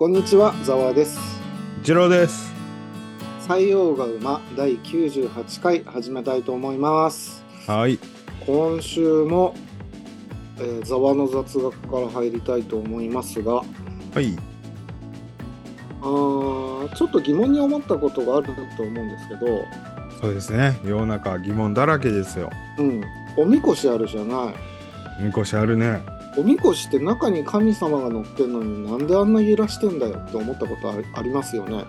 こんにちは、ざわです。次郎です。採用が馬第98回始めたいと思います。はい。今週も、えー、ざわの雑学から入りたいと思いますが、はい。あーちょっと疑問に思ったことがあると思うんですけど、そうですね。世の中疑問だらけですよ。うん、おみこしあるじゃない。みこしあるね。おみこしって中に神様が乗ってんのになんであんな揺らしてんだよって思ったことありますよね？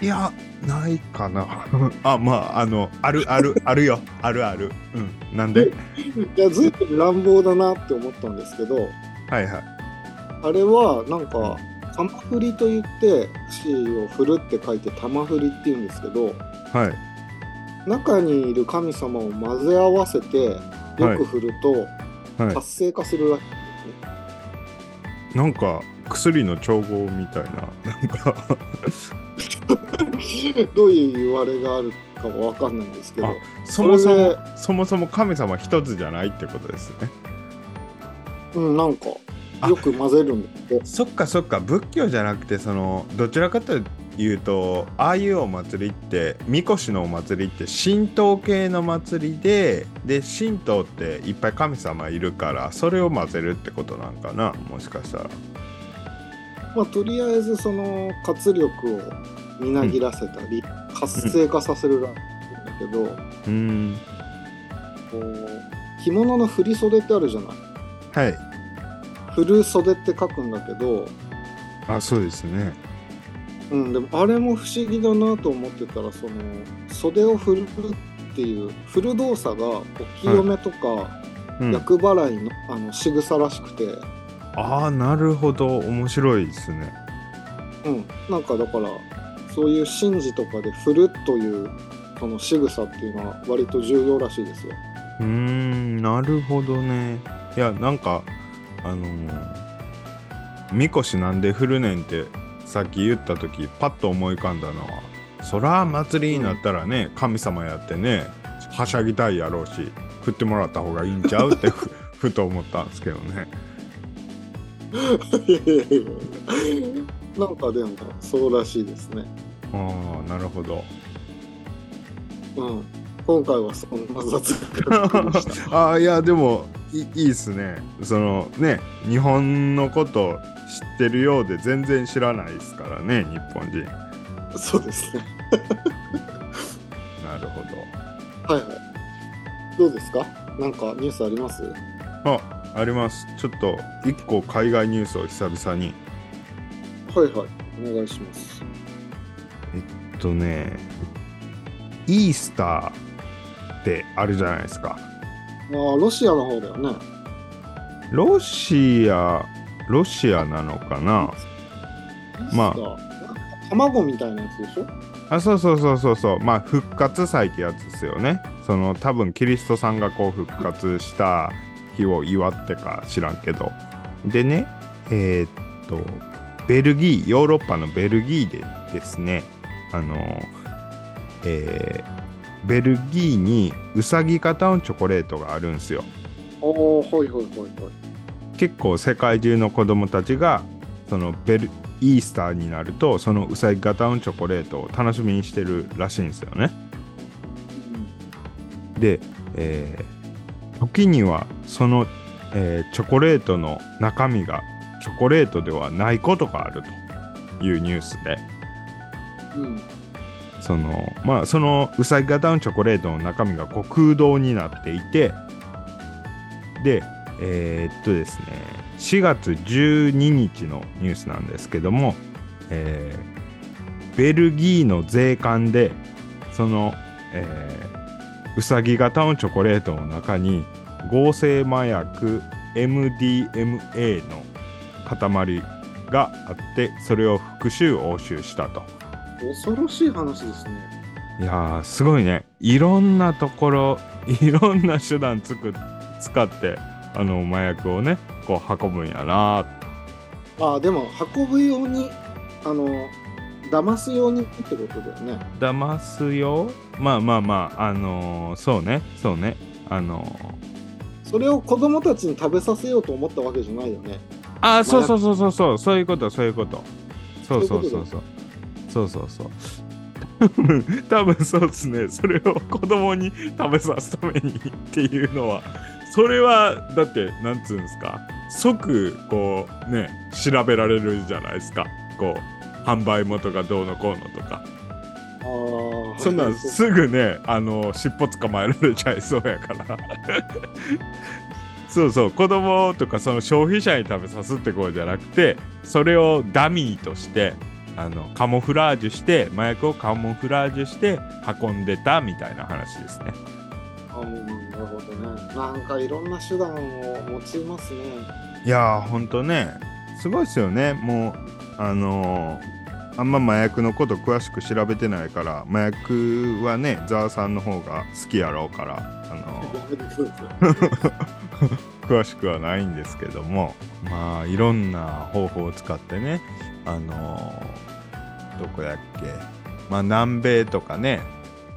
いや、ないかな。あ、まあ、あの、あるある、あるよ。あるある。うん。なんで？いや、ずいぶん乱暴だなって思ったんですけど、はいはい。あれはなんか玉振りと言って節を振るって書いて玉振りって言うんですけどはい。中にいる神様を混ぜ合わせてよく振るとは活性化するらしいい。なんか、薬の調合みたいな。なんか、ですね、どういう言われがあるかは分かんないんですけどあそもそそれも、そもそも神様一つじゃないってことですね。うんなんかあよく混ぜるんだけどそっかそっか仏教じゃなくてそのどちらかというとああいうお祭りってみこしのお祭りって神道系の祭りでで神道っていっぱい神様いるからそれを混ぜるってことなんかな？もしかしたら。まあとりあえずその活力をみなぎらせたり、活性化させるらしいんだけど、うーん。こう着物の振り袖ってあるじゃない？はい。振る袖って書くんだけどあそうですねうん、でもあれも不思議だなと思ってたらその袖を振るっていう振る動作がお清めとかうん。厄払いの,、あの仕草らしくて、ああなるほど。面白いですね。うん、なんかだからそういう神事とかで振るというその仕草っていうのは割と重要らしいですよ。うーんなるほどね。いやなんかあのーみこしなんで振るねんってさっき言った時パッと思い浮かんだのはそら祭りになったらね、神様やってねはしゃぎたいやろうし振ってもらった方がいいんちゃうって ふふと思ったんですけどね なんかでもそうらしいですね。ああなるほどうん、今回はそんな雑学がでした。ああいやでもいいいっすねそのね日本のこと知ってるようで全然知らないですからね日本人そうですね。なるほどはいはい。どうですか？なんかニュースあります？あありますちょっと一個海外ニュースを久々にはいはい。お願いします。えっとねイースターってあるじゃないですかああ、ロシアの方だよね。ロシアロシアなのかな？まあ。あ。卵みたいなやつでしょ？あそうそうそうそうそう。まあ復活祭ってやつですよね。その多分キリストさんがこう復活した日を祝ってか知らんけど。でねえーっとベルギーヨーロッパのベルギーでですね。あのえーベルギーにうさぎ型のチョコレートがあるんですよああ、はいはいはいはい。結構世界中の子供たちがそのベルイースターになるとそのうさぎ型のチョコレートを楽しみにしてるらしいんですよねで、えー時にはその、えーチョコレートの中身がチョコレートではないことがあるというニュースでうん。そのまあそのうさぎ型のチョコレートの中身がこう空洞になっていてでえーっとですね4月12日のニュースなんですけども、えーベルギーの税関でその、えーうさぎ型のチョコレートの中に合成麻薬 MDMA の塊があってそれを復讐押収したと。恐ろしい話ですね。いやーすごいね。いろんなところ いろんな手段つく使ってあの麻薬をねこう運ぶんやなああ、でも運ぶように、あの、騙すようにってことだよね。騙すよまあまあまああのーそうねそうね。あのそれを子供たちに食べさせようと思ったわけじゃないよね。ーああそうそうそうそうそう。そういうことそういうこと。そうそうそうそうそうそうそう。多分そうですね。それを子供に食べさすためにっていうのは。それはだってなんつうんですか。即こうね調べられるじゃないですか。こう販売元がどうのこうのとか。そんなんすぐねあの尻尾捕まえられちゃいそうやから。そうそう。子供とかその消費者に食べさすってことじゃなくてそれをダミーとしてあのカモフラージュして麻薬をカモフラージュして運んでたみたいな話ですね。うんなるほどね。なんかいろんな手段を用いますね。いやーほんとねすごいですよね。もうあのーあんま麻薬のこと詳しく調べてないから麻薬はねザーさんの方が好きやろうからあのー 詳しくはないんですけどもまあいろんな方法を使ってねあのーどこやっけ？まあ南米とかね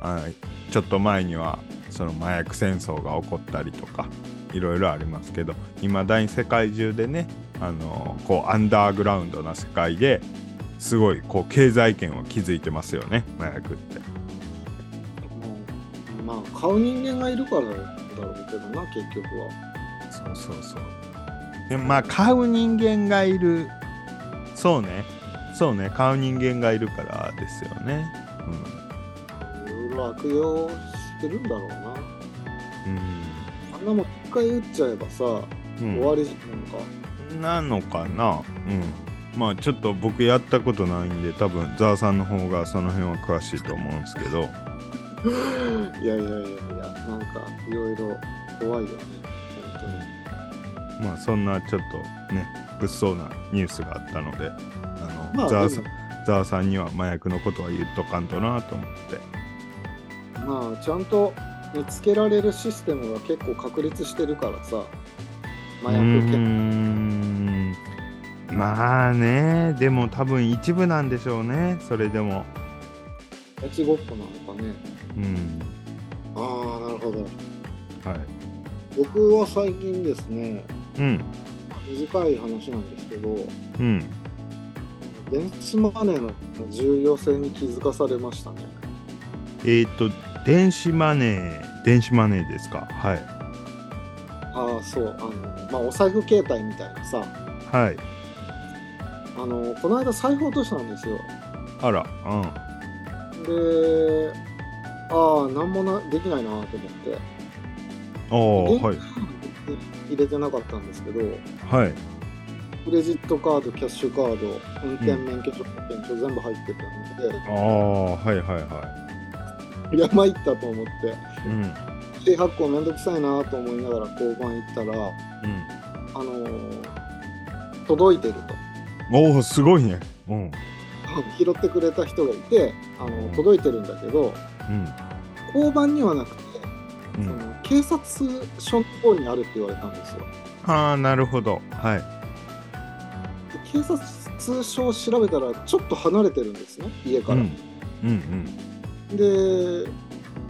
あちょっと前にはその麻薬戦争が起こったりとかいろいろありますけどいまだに世界中でねあのーこうアンダーグラウンドな世界ですごいこう経済圏を築いてますよね麻薬って。うんまあ買う人間がいるからだろうけどな結局はそうそうそう。でまあ買う人間がいるそうね。そうね。買う人間がいるからですよね。いろいろ悪用してるんだろうな。うん。あんなもん一回打っちゃえばさ、うん、終わりじゃんか。なのかな。うん。まあちょっと僕やったことないんで多分ザーさんの方がその辺は詳しいと思うんですけど。いやいやいやいやなんかいろいろ怖いよね。本まあそんなちょっとね物騒なニュースがあったのであの、まあザーさんでザーさんには麻薬のことは言っとかんとなと思って。もまあちゃんと見つけられるシステムが結構確立してるからさ。麻薬うん。まあね。でも多分一部なんでしょうね。それでも。やちごっこなのかね。うん。ああなるほど。はい。僕は最近ですね。うん短い話なんですけどうん。電子マネーの重要性に気づかされましたね。えっ、と電子マネー電子マネーですか？はい。ああそう。あのまあお財布携帯みたいなさはい。あのこの間財布落としたんですよ。あらでああ何もなできないなと思って。うんああはい入れてなかったんですけどはい。クレジットカードキャッシュカード運転免許証保険証全部入ってたので、ああはいはいはい。や参ったと思って。うん。指発行めんどくさいなと思いながら交番行ったらうん。あのー届いてると。おおすごいね。うん。拾ってくれた人がいてあの届いてるんだけどうん。交番にはなくて、そうん。の警察署の方にあるって言われたんですよ。ああなるほど。はい。で警察署を調べたらちょっと離れてるんですね家から、うん。うんで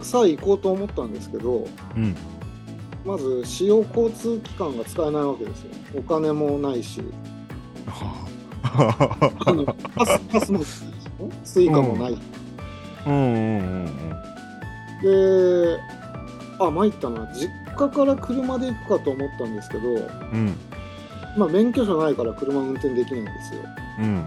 さあ行こうと思ったんですけどうん。うんまず使用交通機関が使えないわけですよ。お金もないし。はあ。のパスパスモも Suica もない、うんうんうん。であ参ったな。実家から車で行くかと思ったんですけど、うん。うんまあ、免許証ないから車運転できないんですよ。うん。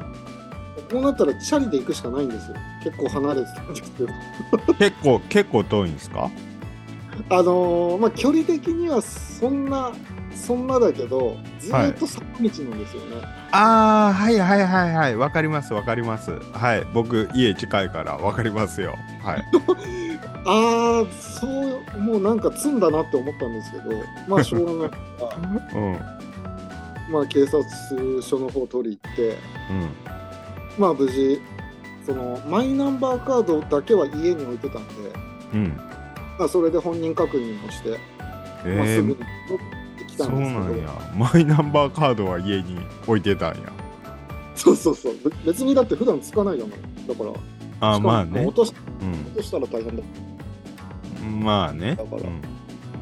こうなったらチャリで行くしかないんですよ。結構離れてたんですけど。結構結構遠いんですか？あのーまあ距離的にはそんなそんなだけどずーっと坂道なんですよね、ああはいはいはいはい。わかりますわかります。はい。僕家近いからわかりますよ。はい ああそうもうなんか積んだなって思ったんですけどまあ しょうがない。からうん。まあ警察署の方取り行ってうん。まあ無事そのマイナンバーカードだけは家に置いてたんで、うん。まあ、それで本人確認をして、まあ、えーすぐに持ってきたそうんですけど。なんや。マイナンバーカードは家に置いてたんや。そうそうそう。べ別にだって普段つかないじゃない。だからあまあね。落としうん。落としたら大変だまあね。だから。うん。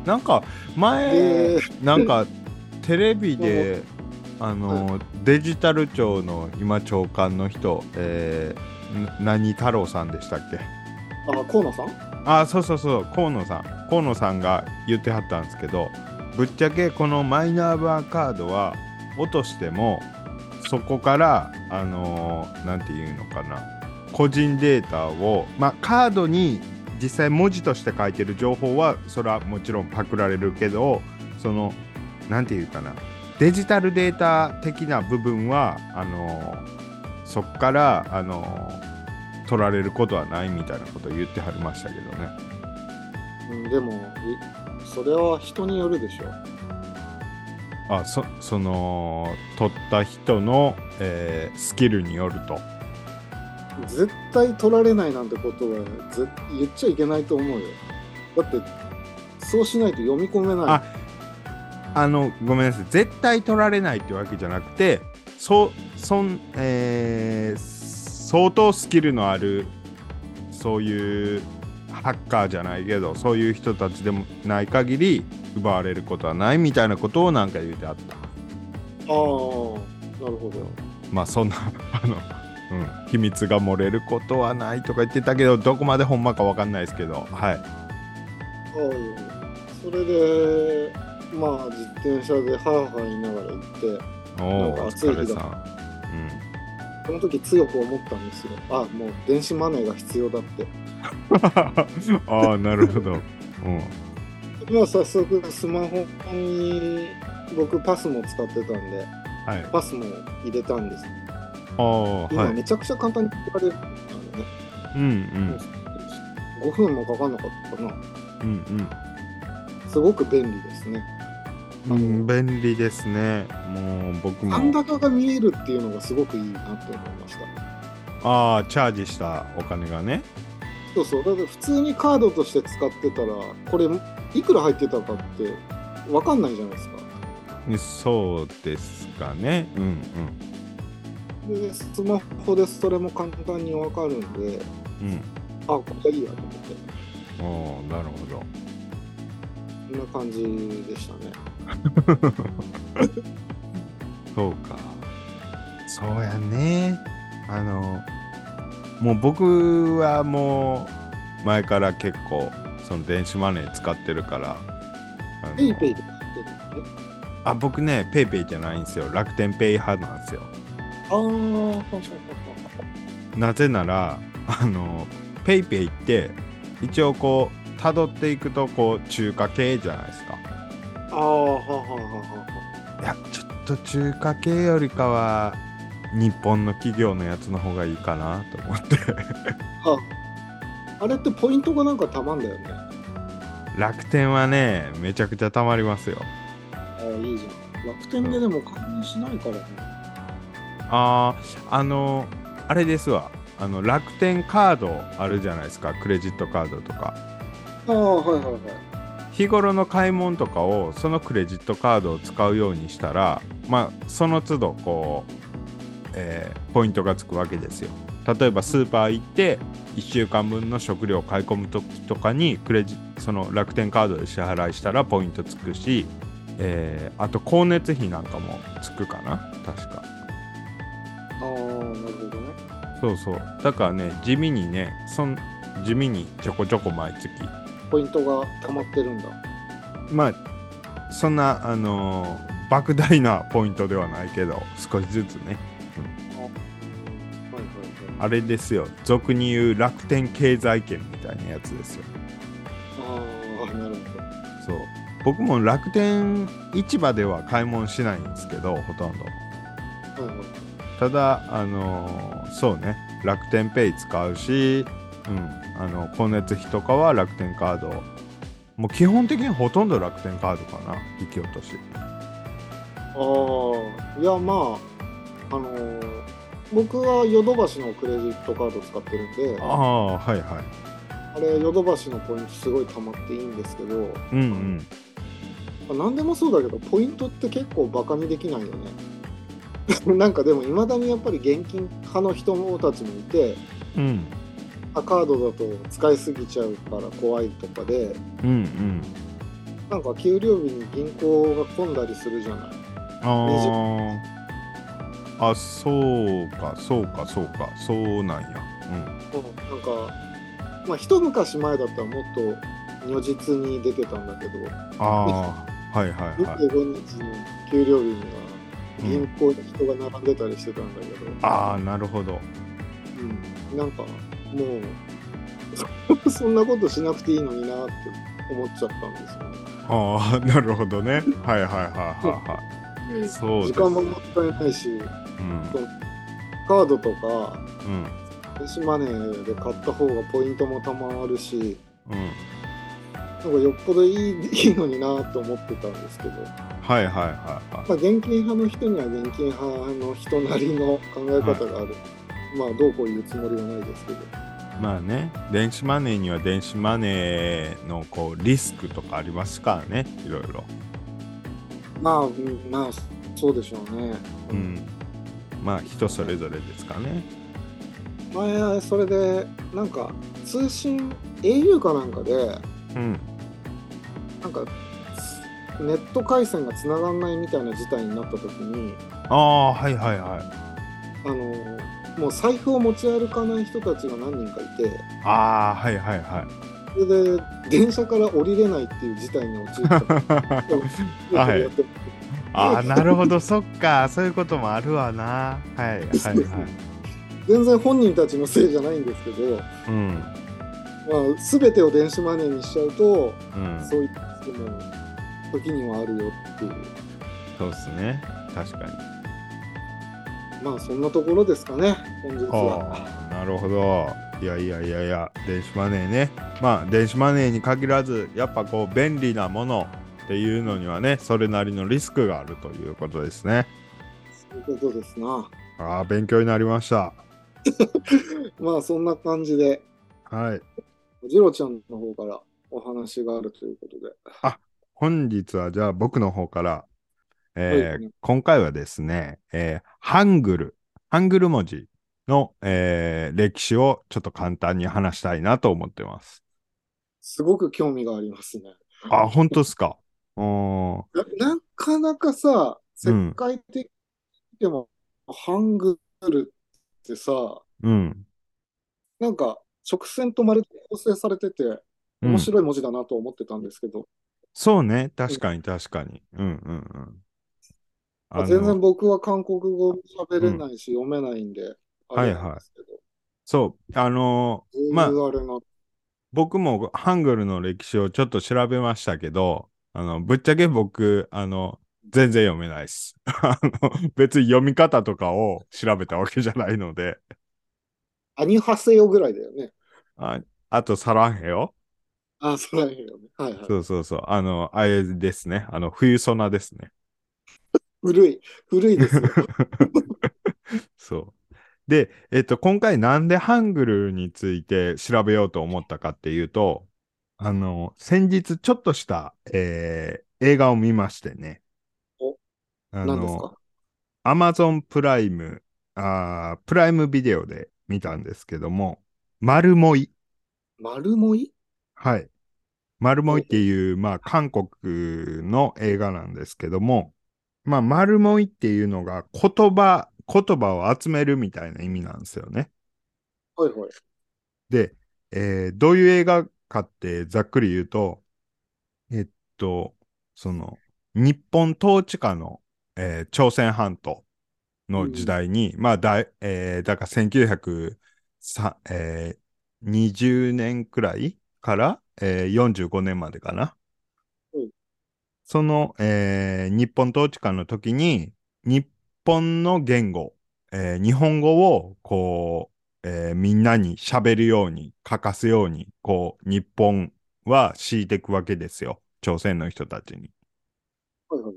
なんか前でなんかテレビであの、デジタル庁の今長官の人、えー、な何太郎さんでしたっけ？あ河野さん？あそうそうそう河野さん。河野さんが言ってはったんですけどぶっちゃけこのマイナンバーカードは落としてもそこからあのーなんていうのかな個人データをまあカードに実際文字として書いてる情報はそれはもちろんパクられるけどそのなんていうかな。デジタルデータ的な部分はあのーそっからあのー取られることはないみたいなことを言ってはりましたけどね。うんでもいそれは人によるでしょ。あそその取った人の、えースキルによると絶対取られないなんてことはぜ言っちゃいけないと思うよ。だってそうしないと読み込めない。ああのごめんなさい。絶対取られないってわけじゃなくてそそん、えー相当スキルのあるそういうハッカーじゃないけどそういう人たちでもない限り奪われることはないみたいなことをなんか言うてあった。ああなるほど。まあそんなあの、うん、秘密が漏れることはないとか言ってたけどどこまでほんまかわかんないですけど。はい。ああそれでまあ自転車でハーハー言いながら行っておなんか暑い日だ疲れさん。その時強く思ったんですよ。あもう電子マネーが必要だって。ああなるほど、うん、今早速スマホに僕パスも使ってたんではい。パスも入れたんですあ今めちゃくちゃ簡単に入れられるんだよね、うんうん。5分もかかんなかったかな。うんすごく便利ですね。うんうん便利ですね。もう僕も。残高が見えるっていうのがすごくいいなと思いました。ああチャージしたお金がね。そうそう。だって普通にカードとして使ってたらこれいくら入ってたかって分かんないじゃないですか。そうですかね。うんでスマホでそれも簡単に分かるんでうん。うんあこれいいやと思って。おおなるほど。こんな感じでしたね。そうか。そうやね。あのもう僕はもう前から結構その電子マネー使ってるからペイペイで買ってるんであ僕ね PayPay じゃないんですよ。楽天ペイ派なんですよああーはなぜならあの PayPay って一応こう辿っていくとこう中華系じゃないですか。ああははははいやちょっと中華系よりかは日本の企業のやつの方がいいかなと思って。はあ。れってポイントがなんかたまんだよね。楽天はねめちゃくちゃたまりますよ。ああいいじゃん。楽天ででも関連しないからねあーあのあれですわ。あの楽天カードあるじゃないですか。クレジットカードとか。ああはいはいはい。日頃の買い物とかをそのクレジットカードを使うようにしたらまあその都度こう、えーポイントがつくわけですよ。例えばスーパー行って1週間分の食料を買い込む時とかにクレジその楽天カードで支払いしたらポイントつくし、えーあと光熱費なんかもつくかな。確かそうそう。だからね地味にねそん地味にちょこちょこ毎月。ポイントが溜まってるんだ。まあそんなあのー莫大なポイントではないけど少しずつね。あれですよ。俗に言う楽天経済圏みたいなやつですよ。ああなるほど。そう。僕も楽天市場では買い物しないんですけどほとんど。はいはいただあのーそうね。楽天ペイ使うしうん。あの光熱費とかは楽天カード。もう基本的にほとんど楽天カードかな。引き落とし。ああいやまああのー僕はヨドバシのクレジットカード使ってるんでああはいはい。あれヨドバシのポイントすごい溜まっていいんですけどうんうん。まあ何でもそうだけどポイントって結構バカにできないよね なんかでもいまだにやっぱり現金派の人たちもいてうん。あカードだと使いすぎちゃうから怖いとかでうんうん。なんか給料日に銀行が混んだりするじゃない。ああ。あ、そうか、そうか、そうか、そうなんや。うん、なんか、まあ、一昔前だったらもっと如実に出てたんだけど、ああ、はいはいはい。25日の給料日には銀行に人が並んでたりしてたんだけど、うん、ああ、なるほど。うん、なんかもう、そんなことしなくていいのになって思っちゃったんですよね。ああ、なるほどね。はいはいはいはいはい。そう時間ももったいないし、うん、カードとか、うん、電子マネーで買った方がポイントもたまるし、うん、なんかよっぽどいい いいのになと思ってたんですけど。はいはいはい、はい、まあ、現金派の人には現金派の人なりの考え方がある。はい、まあどうこう言うつもりはないですけど。まあね、電子マネーには電子マネーのこうリスクとかありますからね、いろいろ。まあ、まあ、そうでしょうね。うん。まあ、人それぞれですかね。前、それで、なんか、通信、au かなんかで、うん。なんか、ネット回線がつながらないみたいな事態になった時に、ああ、はいはいはい。あの、もう財布を持ち歩かない人たちが何人かいて、ああ、はいはいはい。それで電車から降りれないっていう事態に陥った はい、ああなるほど。そっか。そういうこともあるわな。はいはいはい 全然本人たちのせいじゃないんですけど、うん。まあ、全てを電子マネーにしちゃうと、うん、そういったも時にはあるよっていうそうっすね確かにまあそんなところですかね本日はなるほどいやいやいやいや、電子マネーね。まあ、電子マネーに限らず、やっぱこう、便利なものっていうのにはね、それなりのリスクがあるということですね。そういうことですな。ああ、勉強になりました。まあ、そんな感じで。はい。ジロちゃんの方からお話があるということで。あ、本日はじゃあ僕の方から、えー、はい、今回はですね、えー、ハングル、ハングル文字の、えー、歴史をちょっと簡単に話したいなと思ってます。すごく興味がありますね。あ、本当ですか？ななかなかさ、世界的でも、ハングルってさ、うん、なんか直線と丸で構成されてて、面白い文字だなと思ってたんですけど。うん、そうね、確かに確かに。うんうんうん。全然僕は韓国語喋れないし、読めないんで、はいはい。そう、あのー、まあ、僕もハングルの歴史をちょっと調べましたけど、あの、ぶっちゃけ僕、あの、全然読めないです。あの、別に読み方とかを調べたわけじゃないので。アニハセヨぐらいだよね。ああと、サランヘヨあ、サランヘヨね。はいはい。そうそうそう。あの、あれですね。あの、冬ソナですね。古い。古いですよ。そう。で、えっと、今回なんでハングルについて調べようと思ったかっていうと、あの、先日ちょっとした、えー、映画を見ましてね。お何ですか？アマゾンプライム、あプライムビデオで見たんですけども、マルモイ。マルモイ？はい。マルモイっていう、まあ、韓国の映画なんですけども、まあ、マルモイっていうのが言葉言葉を集めるみたいな意味なんですよね。はいはい。で、えー、どういう映画かってざっくり言うと、えっと、その、日本統治下の、えー、朝鮮半島の時代に、うん、まあだ、えー、だから1920、えー、年くらいから、えー、45年までかな。うん、その、えー、日本統治下の時に、日本の言語、えー、日本語をこう、えー、みんなに喋るように、書かすように、こう、日本は敷いていくわけですよ。朝鮮の人たちに。はいはい、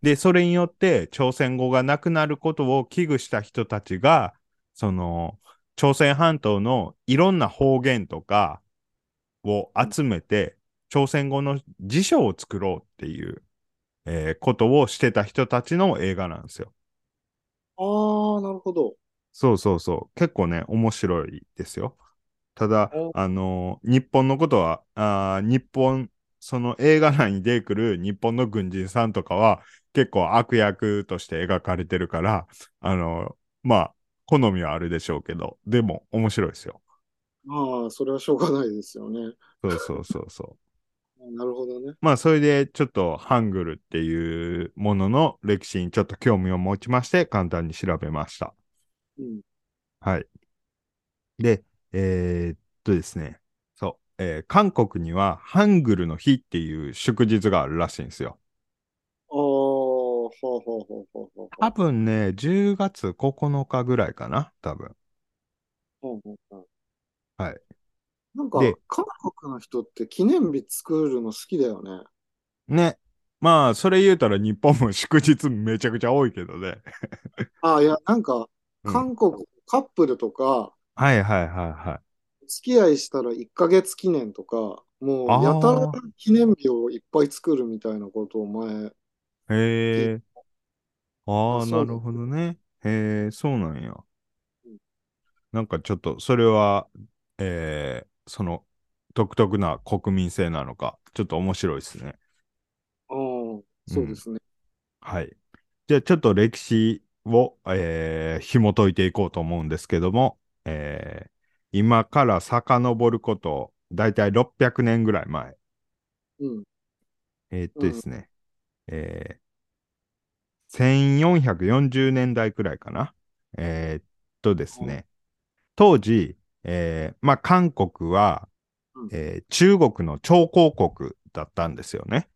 で、それによって朝鮮語がなくなることを危惧した人たちが、その、朝鮮半島のいろんな方言とかを集めて、朝鮮語の辞書を作ろうっていう、えー、ことをしてた人たちの映画なんですよ。ああ、なるほど。そうそうそう。結構ね、面白いですよ。ただ、あのー、日本のことは、あ日本、その映画内に出てくる日本の軍人さんとかは、結構悪役として描かれてるから、あの、まあ、好みはあるでしょうけど、でも面白いですよ。まあ、それはしょうがないですよね。そうそうそうそう。なるほどね。まあ、それでちょっとハングルっていうものの歴史にちょっと興味を持ちまして、簡単に調べました。うん。はい。で、えー、っとですね。そう、えー、韓国にはハングルの日っていう祝日があるらしいんですよ。ああ、ほうほうほうほうほう。多分ね、10月9日ぐらいかな、多分。ほうほうほう。はい。なんか、韓国の人って記念日作るの好きだよね。ね。まあ、それ言うたら日本も祝日めちゃくちゃ多いけどね。あ あ、いや、なんか、韓国、うん、カップルとか、はいはいはいはい。付き合いしたら1ヶ月記念とか、もうやたら記念日をいっぱい作るみたいなことを前。へえ。ああ、なるほどね。へえ、そうなんや。なんかちょっと、それは、えー、その、独特な国民性なのか、ちょっと面白いですね。ああ、そうですね、うん、はい。じゃあちょっと歴史を、えー、紐解いていこうと思うんですけども、えー、今から遡ること、だいたい600年ぐらい前。うん、えー、っとですね、うん、えー、1440年代くらいかな。えー、っとですね、当時、えー、まあ、韓国は、えー、中国の超高国だったんですよね。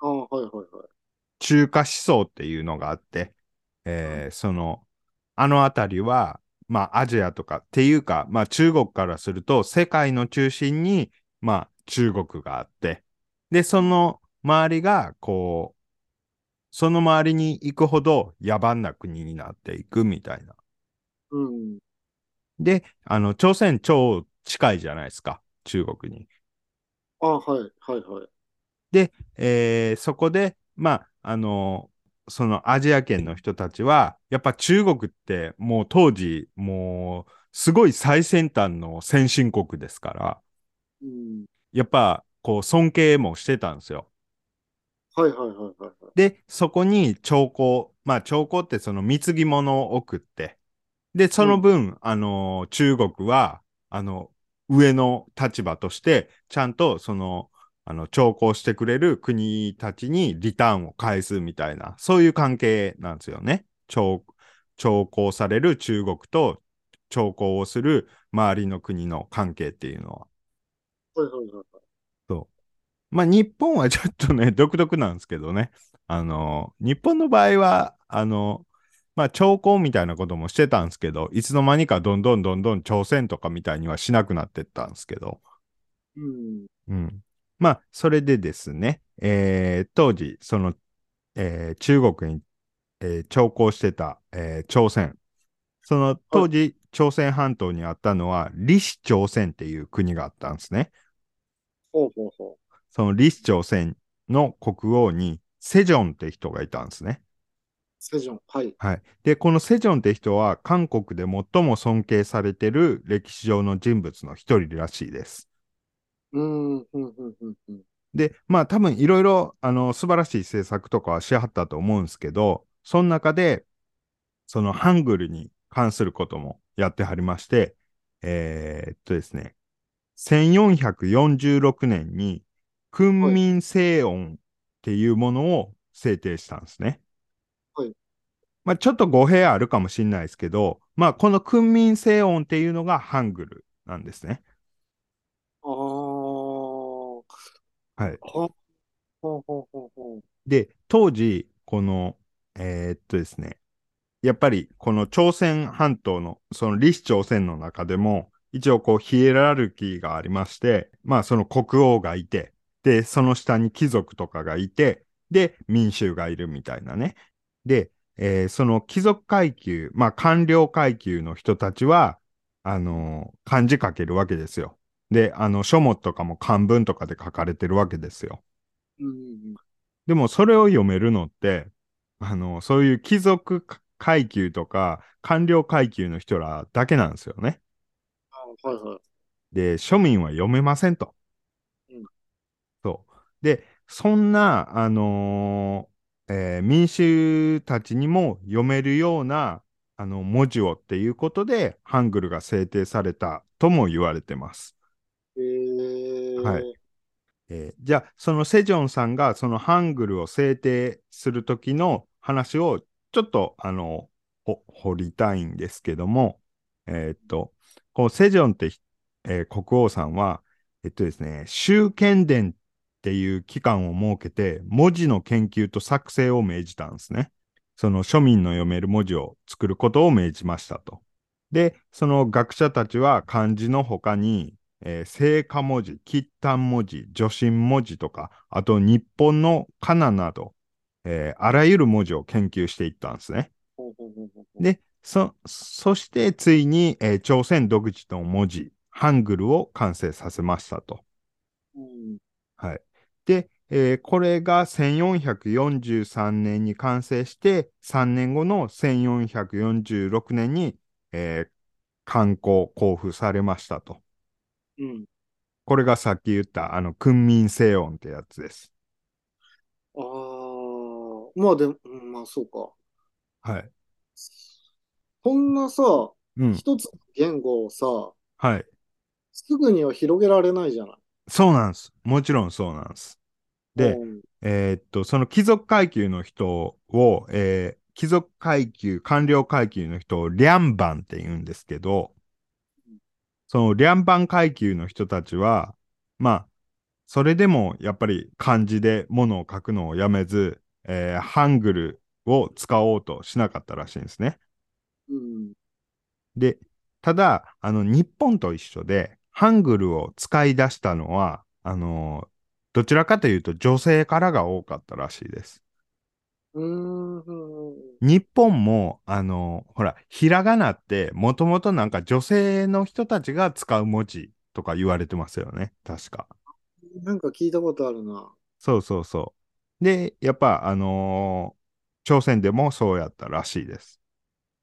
あはいはいはい。中華思想っていうのがあって、えー、その、あのあたりは、まあ、アジアとかっていうか、まあ、中国からすると、世界の中心に、まあ、中国があって、で、その周りが、こう、その周りに行くほど野蛮な国になっていくみたいな。うん。で、あの、朝鮮超近いじゃないですか、中国に。あはい、はい、はい。で、えー、そこで、まあ、あの、そのアジア圏の人たちは、やっぱ中国ってもう当時、もうすごい最先端の先進国ですから、うん、やっぱこう尊敬もしてたんですよ。はいはいはいはい、はい。で、そこに兆候、まあ兆候ってその貢ぎ物を送って、で、その分、うん、あの、中国は、あの、上の立場として、ちゃんとその、あの、徴工してくれる国たちにリターンを返すみたいな、そういう関係なんですよね。徴工される中国と徴工をする周りの国の関係っていうのは。はいはいはい。そう。まあ、日本はちょっとね、独特なんですけどね。あの、日本の場合は、あの、まあ、兆候みたいなこともしてたんですけど、いつの間にかどんどんどんどん朝鮮とかみたいにはしなくなってったんですけど。うん。うん。まあ、それでですね、えー、当時、その、えー、中国に、えー、長考してた、えー、朝鮮。その当時、朝鮮半島にあったのは、李氏朝鮮っていう国があったんですね。ほうほうほう。その李氏朝鮮の国王に、セジョンって人がいたんですね。セジョン、はい。はい。で、このセジョンって人は、韓国で最も尊敬されてる歴史上の人物の一人らしいです。うん、うん、うん、うん。で、まあ多分いろいろ、あの、素晴らしい政策とかはしはったと思うんですけど、その中で、そのハングルに関することもやってはりまして、えー、っとですね、1446年に、訓民聖音っていうものを制定したんですね。はい。まあちょっと語弊あるかもしれないですけど、まあこの訓民聖音っていうのがハングルなんですね。ああ。はい。ほほほほほで、当時、この、えー、っとですね、やっぱりこの朝鮮半島の、その李氏朝鮮の中でも、一応こうヒエラルキーがありまして、まあその国王がいて、で、その下に貴族とかがいて、で、民衆がいるみたいなね。で、えー、その貴族階級、まあ官僚階級の人たちは、あのー、漢字書けるわけですよ。で、あの、書物とかも漢文とかで書かれてるわけですよ。うん、でも、それを読めるのって、あの、そういう貴族階級とか官僚階級の人らだけなんですよね。はいはい。で、庶民は読めませんと。うん、そう。で、そんな、あのえー、民衆たちにも読めるようなあの文字をっていうことで、ハングルが制定されたとも言われてます。へー、はい。えー、じゃあ、そのセジョンさんがそのハングルを制定するときの話をちょっとあの掘りたいんですけども、えー、っと、こうセジョンって、えー、国王さんは、えっとですね、宗剣伝っていう機関を設けて、文字の研究と作成を命じたんですね。その庶民の読める文字を作ることを命じましたと。で、その学者たちは漢字の他に、えー、聖火文字、吉丹文字、助身文字とか、あと日本の仮名など、えー、あらゆる文字を研究していったんですね。で、そ、そしてついに、えー、朝鮮独自の文字、ハングルを完成させましたと。うん、はい。で、えー、これが1443年に完成して、3年後の1446年に、えー、刊行、交付されましたと。うん。これがさっき言った、あの、訓民聖音ってやつです。ああ、まあでも、まあそうか。はい。こんなさ、うん、一つ言語をさ、はい。すぐには広げられないじゃない。そうなんです。もちろんそうなんです。で、えー、っと、その貴族階級の人を、えー、貴族階級、官僚階級の人をリャンバンって言うんですけど、そのリャンバン階級の人たちは、まあ、それでもやっぱり漢字で物を書くのをやめず、えー、ハングルを使おうとしなかったらしいんですね。うん、で、ただ、あの、日本と一緒で、ハングルを使い出したのは、あの、どちらかというと女性からが多かったらしいです。日本も、あの、ほら、ひらがなってもともとなんか女性の人たちが使う文字とか言われてますよね、確か。なんか聞いたことあるな。そうそうそう。で、やっぱ、あのー、朝鮮でもそうやったらしいです。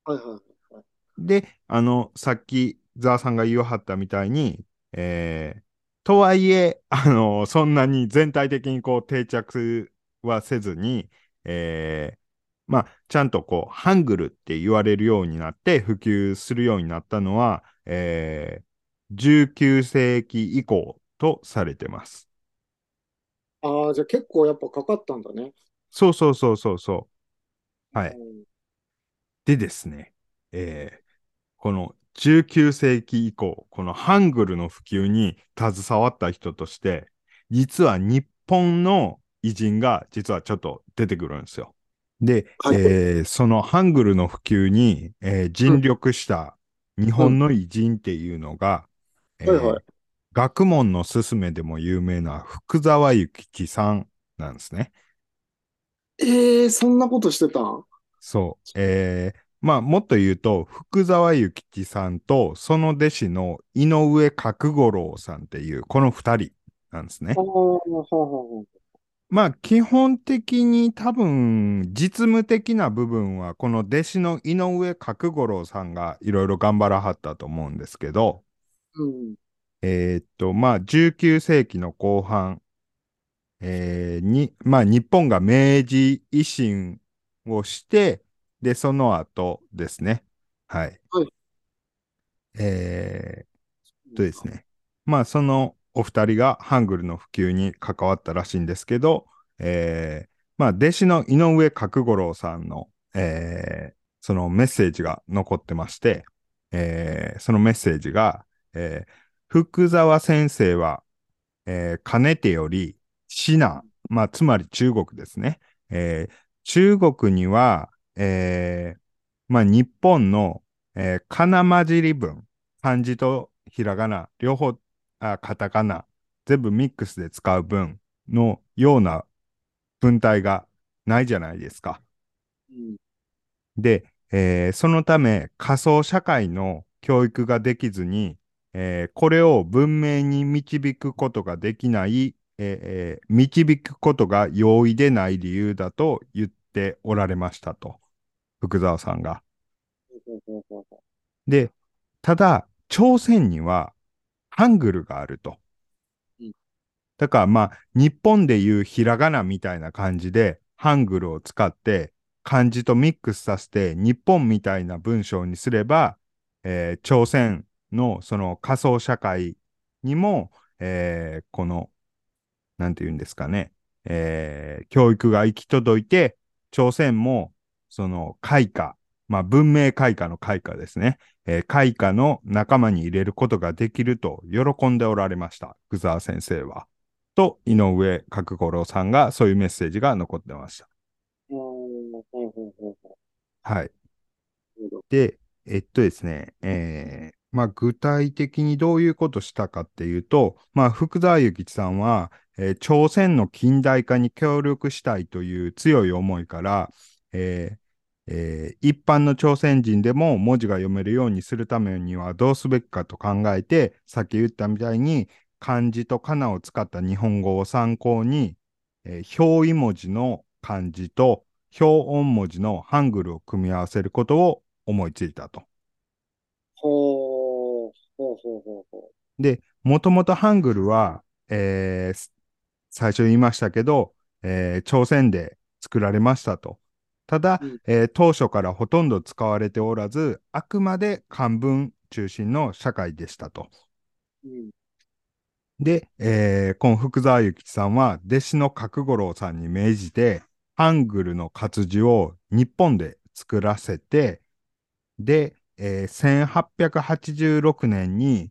はいはいはい。で、あの、さっき、ザーさんが言わはったみたいに、えー、とはいえ、あの、そんなに全体的にこう定着はせずに、えー、まあ、ちゃんとこう、ハングルって言われるようになって普及するようになったのは、えー、19世紀以降とされてます。ああ、じゃあ結構やっぱかかったんだね。そうそうそうそうそう。はい。でですね、えー、この19世紀以降、このハングルの普及に携わった人として、実は日本の偉人が実はちょっと出てくるんですよ。で、はい、えー、そのハングルの普及に、えー、尽力した日本の偉人っていうのが、学問のすすめでも有名な福沢諭吉さんなんですね。えー、そんなことしてたん？そう。えー、まあ、もっと言うと、福沢諭吉さんと、その弟子の井上角五郎さんっていう、この二人なんですね。まあ、基本的に多分、実務的な部分は、この弟子の井上角五郎さんがいろいろ頑張らはったと思うんですけど、うん、え、っと、まあ、19世紀の後半、えー、に、まあ、日本が明治維新をして、で、その後ですね。はい。はい。えー、とですね。まあ、そのお二人がハングルの普及に関わったらしいんですけど、えー、まあ、弟子の井上角五郎さんの、えー、そのメッセージが残ってまして、えー、そのメッセージが、えー、福沢先生は、えー、かねてより、シナ、まあ、つまり中国ですね。えー、中国には、えー、まあ、日本の、えー、かな混じり文、漢字とひらがな、両方、あ、カタカナ、全部ミックスで使う文のような文体がないじゃないですか。うん、で、えー、そのため仮想社会の教育ができずに、えー、これを文明に導くことができない、えー、導くことが容易でない理由だと言っておられましたと。福沢さんが。で、ただ、朝鮮にはハングルがあると。だからまあ、日本でいうひらがなみたいな感じで、ハングルを使って漢字とミックスさせて日本みたいな文章にすれば、えー、朝鮮のその仮想社会にも、えー、この、なんて言うんですかね、えー、教育が行き届いて、朝鮮もその開花、まあ文明開花の開花ですね、えー、開花の仲間に入れることができると喜んでおられました、具沢先生は。と、井上角五郎さんがそういうメッセージが残ってました。はい。で、えっとですね、えー、まあ、具体的にどういうことしたかっていうと、まあ、福沢諭吉さんは、えー、朝鮮の近代化に協力したいという強い思いから、えーえー、一般の朝鮮人でも文字が読めるようにするためにはどうすべきかと考えて、さっき言ったみたいに漢字と仮名を使った日本語を参考に、えー、表意文字の漢字と表音文字のハングルを組み合わせることを思いついたと。ほう、ほうほうほうほう。で、もともとハングルは、えー、最初言いましたけど、えー、朝鮮で作られましたと。ただ、うん、えー、当初からほとんど使われておらず、あくまで漢文中心の社会でしたと。うん、で、えー、この福沢諭吉さんは、弟子の角五郎さんに命じて、ハングルの活字を日本で作らせて、で、えー、1886年に、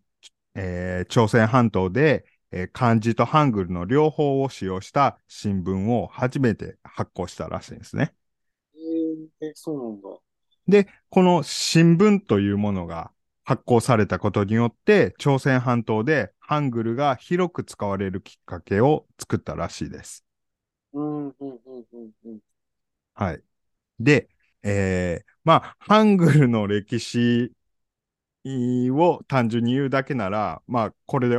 えー、朝鮮半島で、えー、漢字とハングルの両方を使用した新聞を初めて発行したらしいんですね。えー、そうなんだ。で、この新聞というものが発行されたことによって、朝鮮半島でハングルが広く使われるきっかけを作ったらしいです。はい。で、えー、まあ、ハングルの歴史を単純に言うだけなら、まあ、これで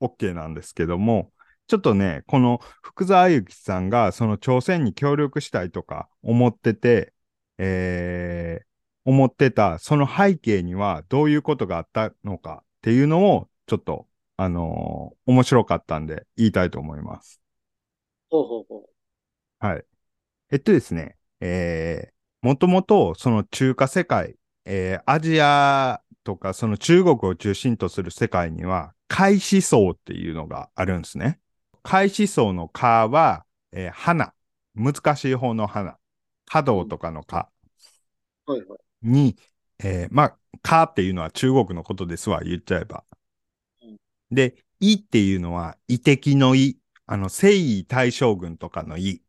OK なんですけども、ちょっとね、この福沢諭吉さんがその朝鮮に協力したいとか思ってて、えー、思ってたその背景にはどういうことがあったのかっていうのをちょっと、あのー、面白かったんで言いたいと思います。ほうほうほう。はい。えっとですね、えー、もともとその中華世界、えー、アジアとかその中国を中心とする世界には、海思想っていうのがあるんですね。海思想の「か」は、えー、花。難しい方の花。華道とかの「か」はいはい、に、えー、まあ、かっていうのは中国のことですわ、言っちゃえば。うん、で、いっていうのは、遺敵のい。あの、征夷大将軍とかのい。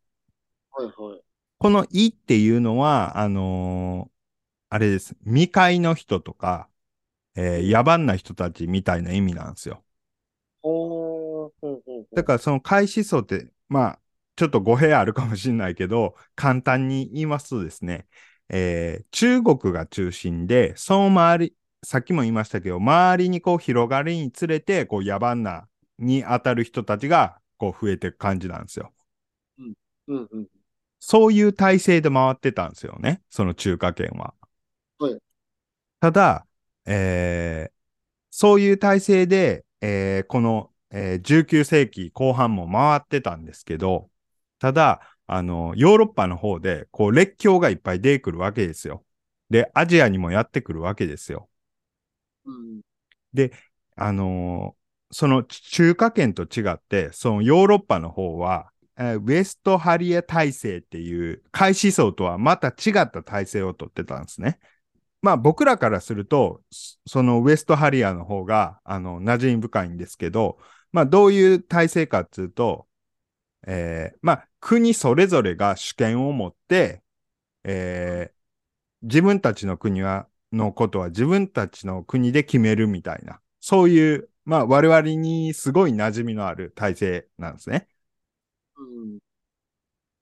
はいはい。このいっていうのは、あのー、あれです。未開の人とか、えー、野蛮な人たちみたいな意味なんですよ。だからその開始層って、まあ、ちょっと語弊あるかもしれないけど、簡単に言いますとですね、えー、中国が中心で、その周り、さっきも言いましたけど、周りにこう広がりにつれて、こう野蛮なに当たる人たちがこう増えていく感じなんですよ。うんうんうん、そういう体制で回ってたんですよね、その中華圏は。はい、ただ、えー、そういう体制で、えー、この、えー、19世紀後半も回ってたんですけど、ただ、あの、ヨーロッパの方で、こう、列強がいっぱい出てくるわけですよ。で、アジアにもやってくるわけですよ。うん、で、あのー、その中華圏と違って、そのヨーロッパの方は、えー、ウェストハリア体制っていう開始層とはまた違った体制をとってたんですね。まあ僕らからすると、そのウエストハリアの方が、あの、馴染み深いんですけど、まあどういう体制かっていうと、えー、まあ国それぞれが主権を持って、えー、自分たちの国は、のことは自分たちの国で決めるみたいな、そういう、まあ我々にすごい馴染みのある体制なんですね。うん、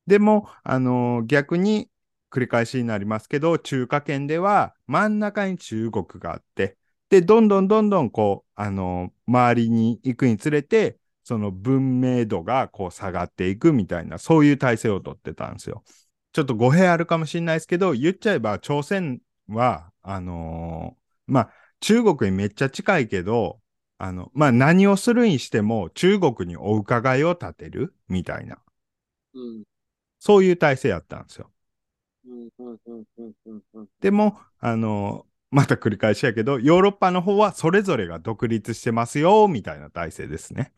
でも、あのー、逆に繰り返しになりますけど、中華圏では真ん中に中国があって、で、どんどんどんどんこう、あの、周りに行くにつれて、その文明度がこう下がっていくみたいな、そういう体制をとってたんですよ。ちょっと語弊あるかもしれないですけど、言っちゃえば朝鮮は、あのー、まあ、中国にめっちゃ近いけど、あの、まあ、何をするにしても中国にお伺いを立てるみたいな。うん、そういう体制やったんですよ。でも、あの、また繰り返しやけど、ヨーロッパの方はそれぞれが独立してますよ、みたいな体制ですね。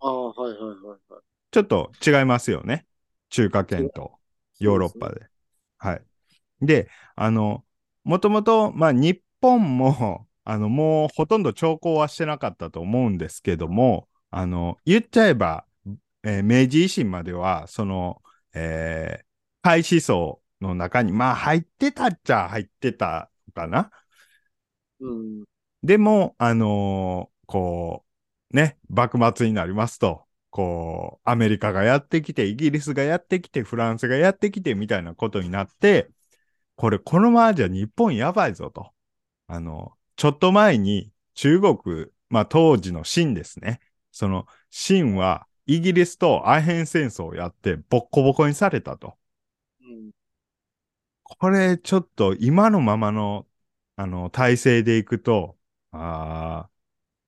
ああ、はいはいはいはい。ちょっと違いますよね。中華圏とヨーロッパで。でね、はい。で、あの、もともと、まあ、日本も、あの、もうほとんど兆候はしてなかったと思うんですけども、あの、言っちゃえば、えー、明治維新までは、その、えー、開思想の中に、まあ入ってたっちゃ入ってたかな。うん、でも、あのー、こう、ね、幕末になりますと、こう、アメリカがやってきて、イギリスがやってきて、フランスがやってきて、みたいなことになって、これ、このままじゃ日本やばいぞと。あの、ちょっと前に中国、まあ当時の清ですね。その清はイギリスとアヘン戦争をやってボッコボコにされたと。うん、これちょっと今のままのあの体制でいくと、あ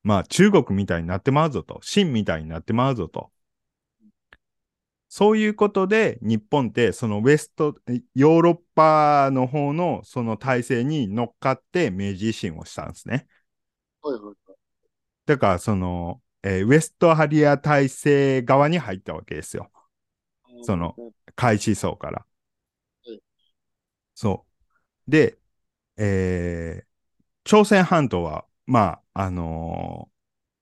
まあ中国みたいになってまうぞと。清みたいになってまうぞと。そういうことで日本ってそのウェスト、ヨーロッパの方のその体制に乗っかって明治維新をしたんですね。はいはいはい。だからその、えー、ウェストハリア体制側に入ったわけですよ。その、開始層から。はい、そう。で、えー、朝鮮半島は、まあ、あのー、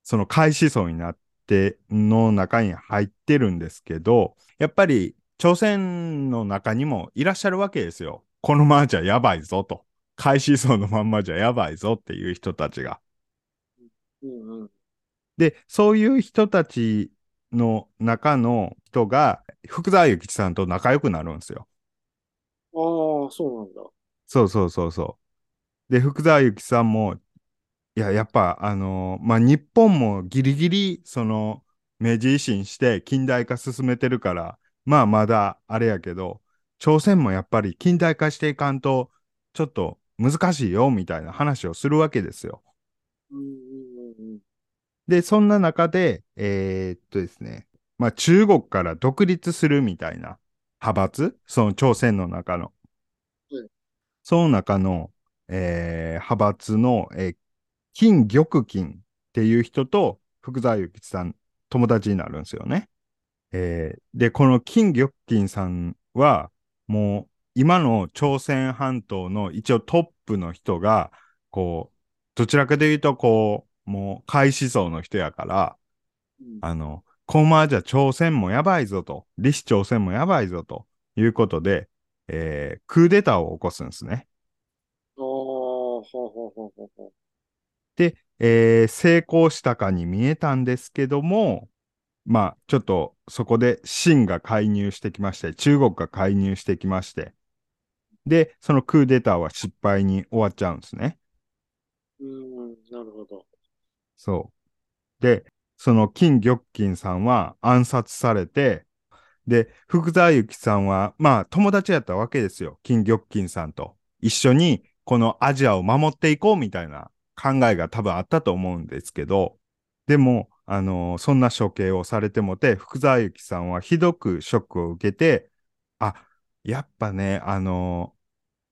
その開始層になって、の中に入ってるんですけど、やっぱり朝鮮の中にもいらっしゃるわけですよ。このままじゃやばいぞと。開始層のまんまじゃやばいぞっていう人たちが。うんうん、で、そういう人たちの中の人が、福沢諭吉さんと仲良くなるんですよ。ああ、そうなんだ。そうそうそうそう。で、福沢諭吉さんもいや、やっぱ、あのー、まあ、日本もギリギリ、その、明治維新して近代化進めてるから、まあ、まだあれやけど、朝鮮もやっぱり近代化していかんと、ちょっと難しいよ、みたいな話をするわけですよ。で、そんな中で、えー、っとですね、まあ、中国から独立するみたいな派閥、その朝鮮の中の。うん、その中の、えー、派閥の、えー、金玉金っていう人と福沢諭吉さん友達になるんですよね。えー、で、この金玉金さんはもう今の朝鮮半島の一応トップの人がこうどちらかというとこうもう開始層の人やから、うん、あのこのままじゃ朝鮮もやばいぞと、李氏朝鮮もやばいぞということで、えー、クーデターを起こすんですね。ほうほうほうほう。で、えー、成功したかに見えたんですけども、まあ、ちょっとそこで清が介入してきまして、中国が介入してきまして、で、そのクーデターは失敗に終わっちゃうんですね。うん、なるほど。そう。で、その金玉金さんは暗殺されて、で、福沢諭吉さんは、まあ、友達やったわけですよ。金玉金さんと。一緒に、このアジアを守っていこうみたいな考えが多分あったと思うんですけど、でも、あのー、そんな処刑をされてもて、福沢諭吉さんはひどくショックを受けて、あ、やっぱね、あの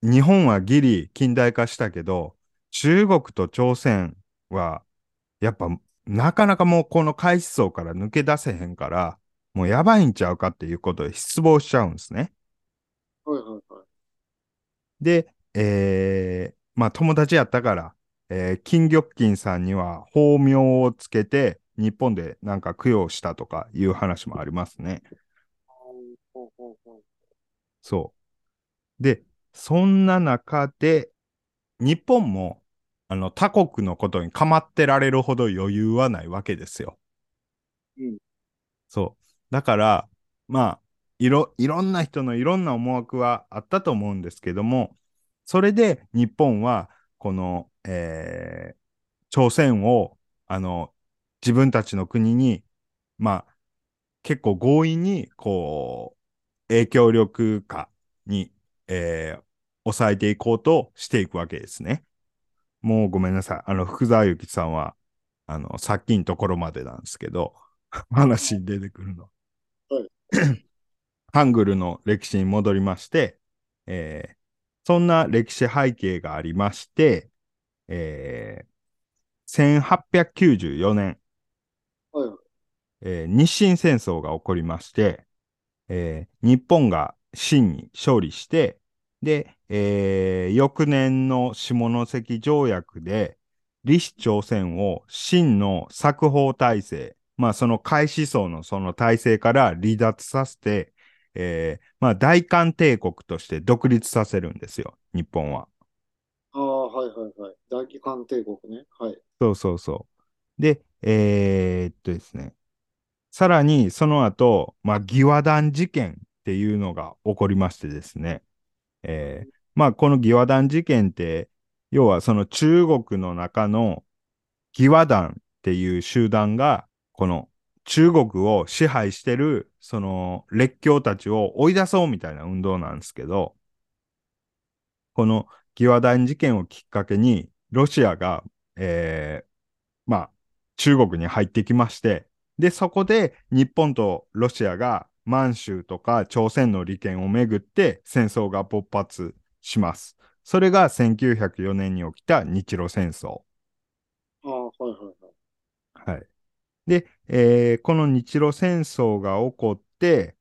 ー、日本はギリ近代化したけど、中国と朝鮮は、やっぱ、なかなかもうこの開始層から抜け出せへんから、もうやばいんちゃうかっていうことで失望しちゃうんですね。はいはいはい。で、えー、まあ友達やったから、えー、金玉金さんには法名をつけて、日本でなんか供養したとかいう話もありますね。そう。で、そんな中で、日本も、あの、他国のことに構ってられるほど余裕はないわけですよ。うん。そう。だから、まあ、いろ、いろんな人のいろんな思惑はあったと思うんですけども、それで日本は、この、えー、朝鮮を、あの、自分たちの国に、まあ、結構強引に、こう、影響力下に、えー、抑えていこうとしていくわけですね。もうごめんなさい。あの、福沢諭吉さんは、あの、さっきのところまでなんですけど、話に出てくるの。はい。ハングルの歴史に戻りまして、えー、そんな歴史背景がありまして、えー、1894年、はいえー、日清戦争が起こりまして、えー、日本が清に勝利して、で、えー、翌年の下関条約で、李氏朝鮮を清の作法体制、まあその開始層のその体制から離脱させて、えー、まあ大韓帝国として独立させるんですよ、日本は。ああ、はいはいはい。大韓帝国ね。はい。そうそうそう。で、えー、っとですね。さらにその後、まあ、義和団事件っていうのが起こりましてですね。えー、まあ、この義和団事件って、要はその中国の中の義和団っていう集団が、この中国を支配してる、その列強たちを追い出そうみたいな運動なんですけど、この義和団事件をきっかけに、ロシアが、えー、まあ、中国に入ってきまして、で、そこで日本とロシアが満州とか朝鮮の利権をめぐって戦争が勃発します。それが1904年に起きた日露戦争。ああ、はいはいはい。はい。で、えー、この日露戦争が起こって、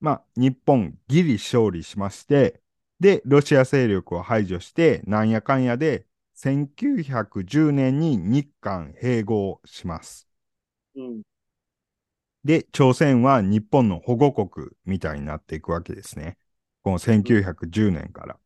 まあ、日本ギリ勝利しまして、で、ロシア勢力を排除して、なんやかんやで、1910年に日韓併合します。うん、で、朝鮮は日本の保護国みたいになっていくわけですね。この1910年から。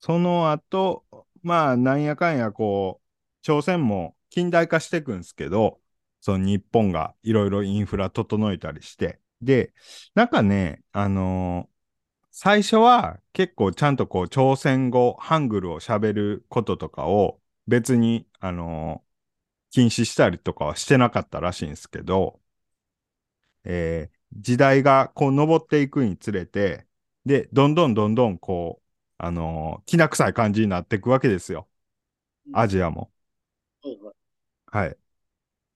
その後、まあ、なんやかんやこう、朝鮮も近代化していくんですけど、その日本がいろいろインフラ整えたりして。で、なんかね、あのー、最初は結構ちゃんとこう、朝鮮語、ハングルを喋ることとかを別に、あのー、禁止したりとかはしてなかったらしいんですけど、えー、時代がこう登っていくにつれて、で、どんどんどんどんこう、あのー、きな臭い感じになっていくわけですよ。アジアも。はい。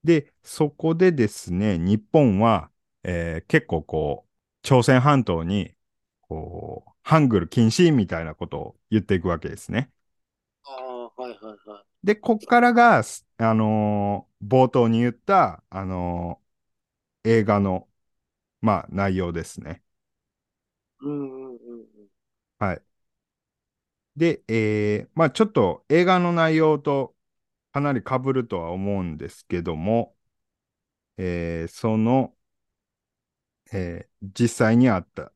で、そこでですね、日本は、えー、結構こう、朝鮮半島に、こう、ハングル禁止みたいなことを言っていくわけですね。ああ、はいはいはい。で、こっからが、あのー、冒頭に言った、あの映画の、まあ、内容ですね。うんうんうんはい。で、えー、まあ、ちょっと映画の内容とかなり被るとは思うんですけども、えー、その、えー、実際にあった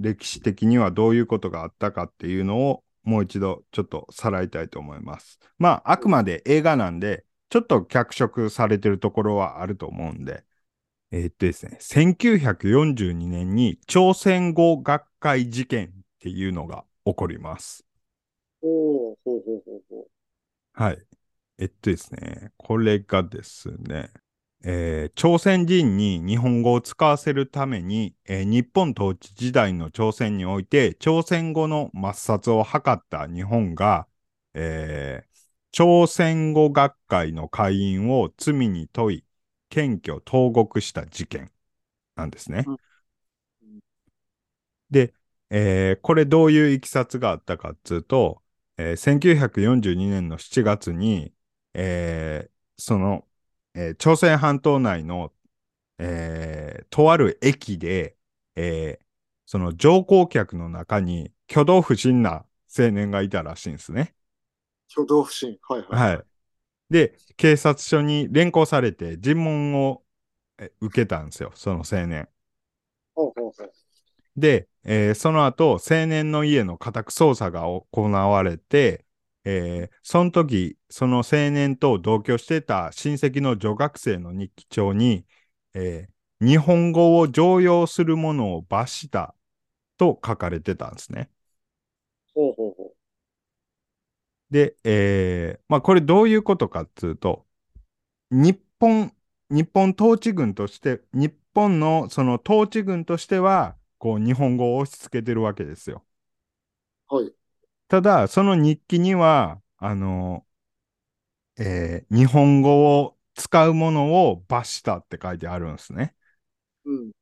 歴史的にはどういうことがあったかっていうのをもう一度ちょっとさらいたいと思います。まあ、あくまで映画なんで、ちょっと脚色されてるところはあると思うんで、えー、っとですね、1942年に朝鮮語学会事件っていうのが起こります。おほうほうほうほう。はい。えっとですね、これがですね、えー、朝鮮人に日本語を使わせるために、えー、日本統治時代の朝鮮において朝鮮語の抹殺を図った日本が、えー、朝鮮語学会の会員を罪に問い、検挙、投獄した事件なんですね。うん、で、えー、これどういういきさつがあったかっていうと、えー、1942年の7月に、えー、その、えー、朝鮮半島内の、えー、とある駅で、えー、その乗降客の中に挙動不審な青年がいたらしいんですね。挙動不審はいはい。はい。で、警察署に連行されて尋問を受けたんですよ、その青年。ほうほうほうで、えー、その後、青年の家の家宅捜査が行われて、えー、その時、その青年と同居してた親戚の女学生の日記帳に、えー、日本語を常用するものを罰したと書かれてたんですね。ほうほうほう。で、えー、まあこれどういうことかっていうと、日本、日本統治軍として、日本のその統治軍としては、こう日本語を押し付けてるわけですよ。はい。ただ、その日記には、あの、えー、日本語を使うものを罰したって書いてあるんですね。うん。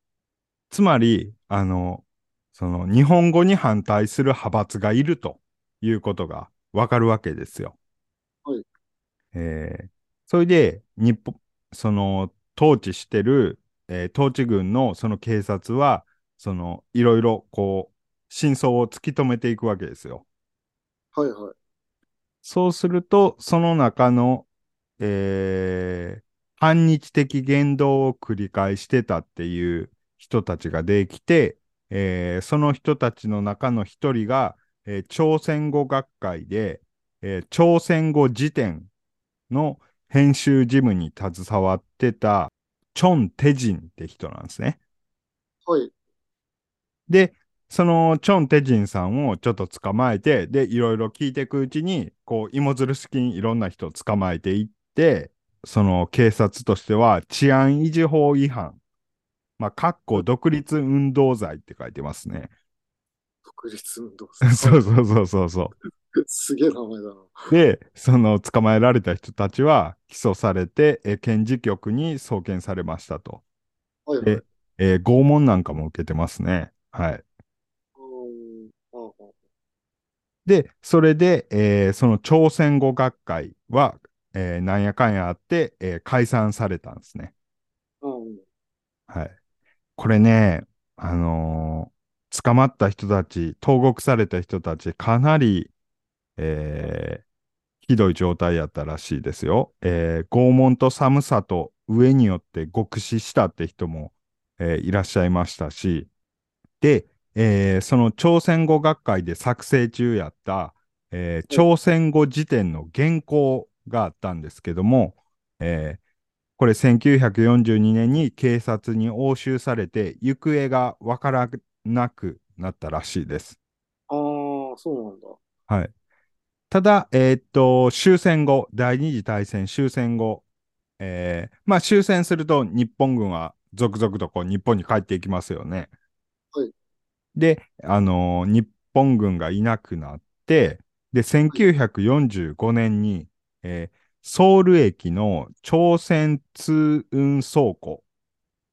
つまり、あの、その日本語に反対する派閥がいるということがわかるわけですよ。はい。えー、それで、日本、その、統治してる、えー、統治軍のその警察は、その、いろいろ、こう、真相を突き止めていくわけですよ。はいはい。そうすると、その中の、えー、反日的言動を繰り返してたっていう人たちができて、えー、その人たちの中の一人が、えー、朝鮮語学会で、えー、朝鮮語辞典の編集事務に携わってた、チョン・テジンって人なんですね。はい。で、そのチョン・テジンさんをちょっと捕まえて、で、いろいろ聞いていくうちに、こう、芋づる式にいろんな人を捕まえていって、その警察としては治安維持法違反。まあ、かっこ独立運動罪って書いてますね。独立運動罪そうそうそうそうそう。すげえ名前だな。で、その捕まえられた人たちは起訴されて、え検事局に送検されましたと。はいはい、で、えー、拷問なんかも受けてますね。はい。で、それで、えー、その朝鮮語学会は、えー、なんやかんやあって、えー、解散されたんですね。うん、はい。これね、あのー、捕まった人たち、投獄された人たち、かなり、えー、ひどい状態やったらしいですよ。えー、拷問と寒さと上によって極死したって人も、えー、いらっしゃいましたし、で、えー、その朝鮮語学会で作成中やった、えー、朝鮮語辞典の原稿があったんですけども、えー、これ1942年に警察に押収されて行方がわからなくなったらしいです。ああ、そうなんだ。はい。ただ、えー、っと、終戦後、第二次大戦終戦後、えー、まあ終戦すると日本軍は続々とこう日本に帰っていきますよね。はい。で、あのー、日本軍がいなくなって、で、1945年に、えー、ソウル駅の朝鮮通運倉庫、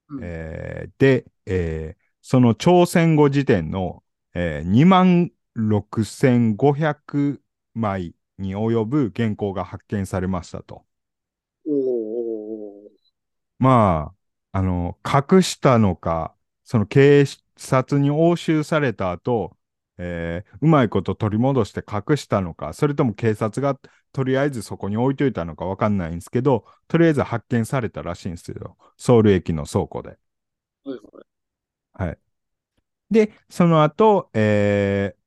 うん、えー、で、えー、その朝鮮語辞典の、えー、2万6500枚に及ぶ原稿が発見されましたと。まあ、あの、隠したのか、その警察に押収された後、えー、うまいこと取り戻して隠したのか、それとも警察がとりあえずそこに置いといたのかわかんないんですけど、とりあえず発見されたらしいんですよ。ソウル駅の倉庫で。はいはい。はい。で、その後、えー、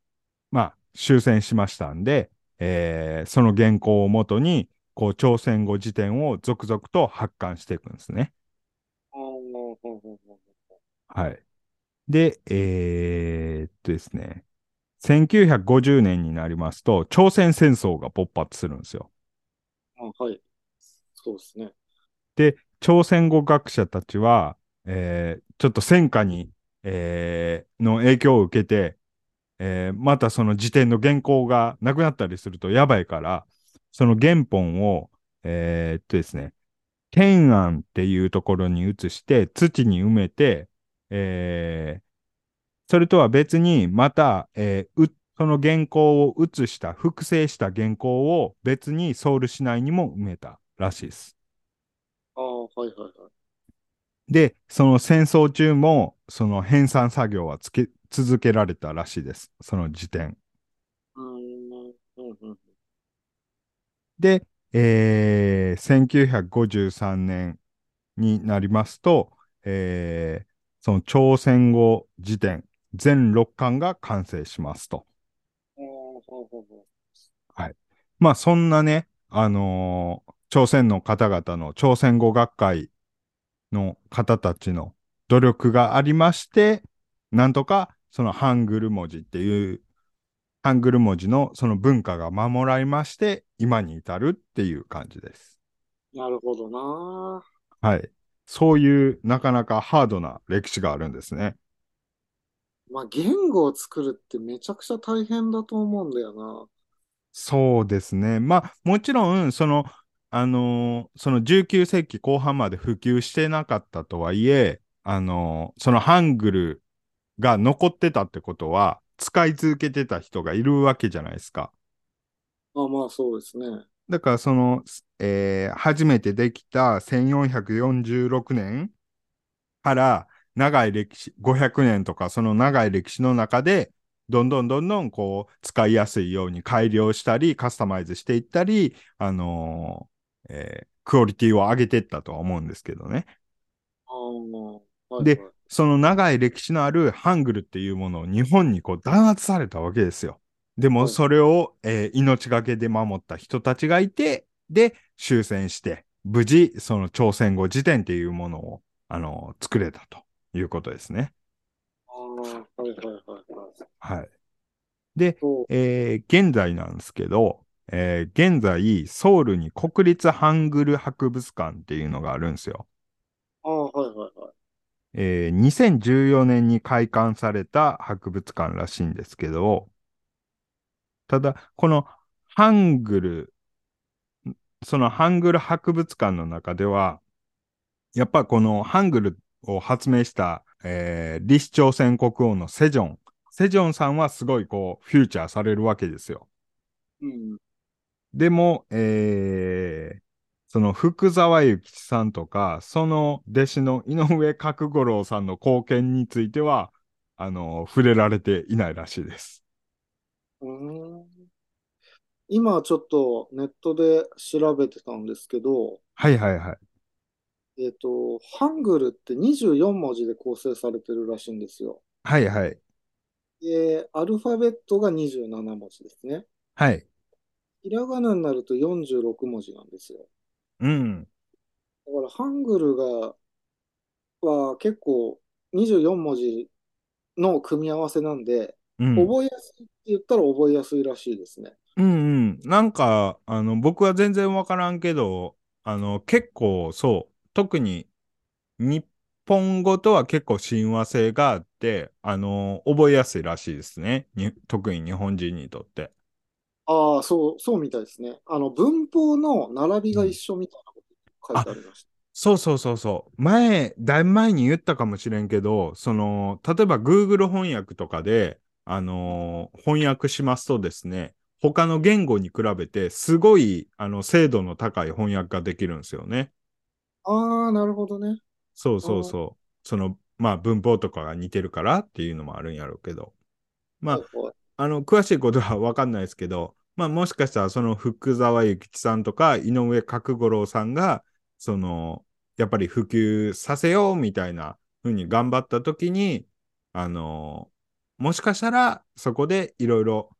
まあ、終戦しましたんで、えー、その原稿をもとに、こう、朝鮮語辞典を続々と発刊していくんですね。はい。で、えー、っとですね、1950年になりますと、朝鮮戦争が勃発するんですよ。あはい。そうですね。で、朝鮮語学者たちは、えー、ちょっと戦火に、えー、の影響を受けて、えー、またその辞典の原稿がなくなったりするとやばいから、その原本を、えー、っとですね、天安っていうところに移して土に埋めて、えー、それとは別にまた、えー、その原稿を写した、複製した原稿を別にソウル市内にも埋めたらしいです。ああ、はいはいはい。で、その戦争中も、その編纂作業はつけ続けられたらしいです。その時点。で、えー、1953年になりますと、えー、その朝鮮語辞典全6巻が完成しますと。はい。まあそんなね、あのー、朝鮮の方々の朝鮮語学会の方たちの努力がありまして、なんとかそのハングル文字っていう、ハングル文字のその文化が守られまして、今に至るっていう感じです。なるほどなはい。そういうなかなかハードな歴史があるんですね。まあ、言語を作るってめちゃくちゃ大変だと思うんだよな。そうですね。まあ、もちろん、その、あのー、その19世紀後半まで普及してなかったとはいえ、あのー、そのハングルが残ってたってことは、使い続けてた人がいるわけじゃないですか。あまあそうですね。だからその、えー、初めてできた1446年から長い歴史、500年とかその長い歴史の中で、どんどんどんどんこう使いやすいように改良したり、カスタマイズしていったり、あのー、えー、クオリティを上げていったとは思うんですけどね。はい、で、その長い歴史のあるハングルっていうものを日本にこう弾圧されたわけですよ。でもそれを、えー、命がけで守った人たちがいて、で、終戦して、無事、その朝鮮語辞典っていうものを、あのー、作れたということですね。あはいはいはいはい。はい。で、えー、現在なんですけど、えー、現在、ソウルに国立ハングル博物館っていうのがあるんですよ。えー、2014年に開館された博物館らしいんですけど、ただ、このハングル、そのハングル博物館の中では、やっぱこのハングルを発明した、えー、李氏朝鮮国王のセジョン。セジョンさんはすごいこう、フューチャーされるわけですよ。うん、でも、えー、その福沢諭吉さんとか、その弟子の井上角五郎さんの貢献については、あの、触れられていないらしいです。うん今ちょっとネットで調べてたんですけど、はいはいはい。えっ、と、ハングルって24文字で構成されてるらしいんですよ。はいはい。で、アルファベットが27文字ですね。はい。ひらがなになると46文字なんですよ。うん。だから、ハングルが、は結構24文字の組み合わせなんで、うん、覚えやすいって言ったら覚えやすいらしいですね。うんうん。なんか、あの、僕は全然わからんけど、あの、結構そう、特に日本語とは結構親和性があって、あの、覚えやすいらしいですね。に特に日本人にとって。ああ、そう、そうみたいですね。あの、文法の並びが一緒みたいなこと書いてありました。そうそうそうそう。前、だいぶ前に言ったかもしれんけど、その、例えば Google 翻訳とかで、あのー、翻訳しますとですね、他の言語に比べて、すごい、あの、精度の高い翻訳ができるんですよね。ああ、なるほどね。そうそうそう。その、まあ、文法とかが似てるからっていうのもあるんやろうけど。まあ、あの、詳しいことはわかんないですけど、まあもしかしたらその福沢諭吉さんとか井上角五郎さんが、その、やっぱり普及させようみたいなふうに頑張った時に、あの、もしかしたらそこでいろいろ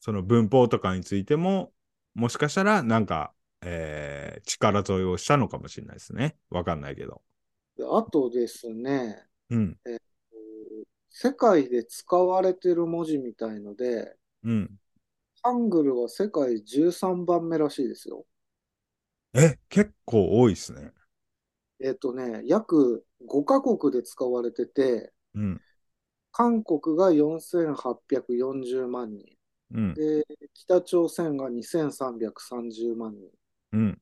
その文法とかについても、もしかしたらなんか、えー、力添えをしたのかもしれないですね。わかんないけど。あとですね、うん、えー、世界で使われてる文字みたいので、うん、ハングルは世界13番目らしいですよ。え、結構多いですね。えっ、とね、約5カ国で使われてて、うん、韓国が4840万人、うん、で北朝鮮が2330万人、うん、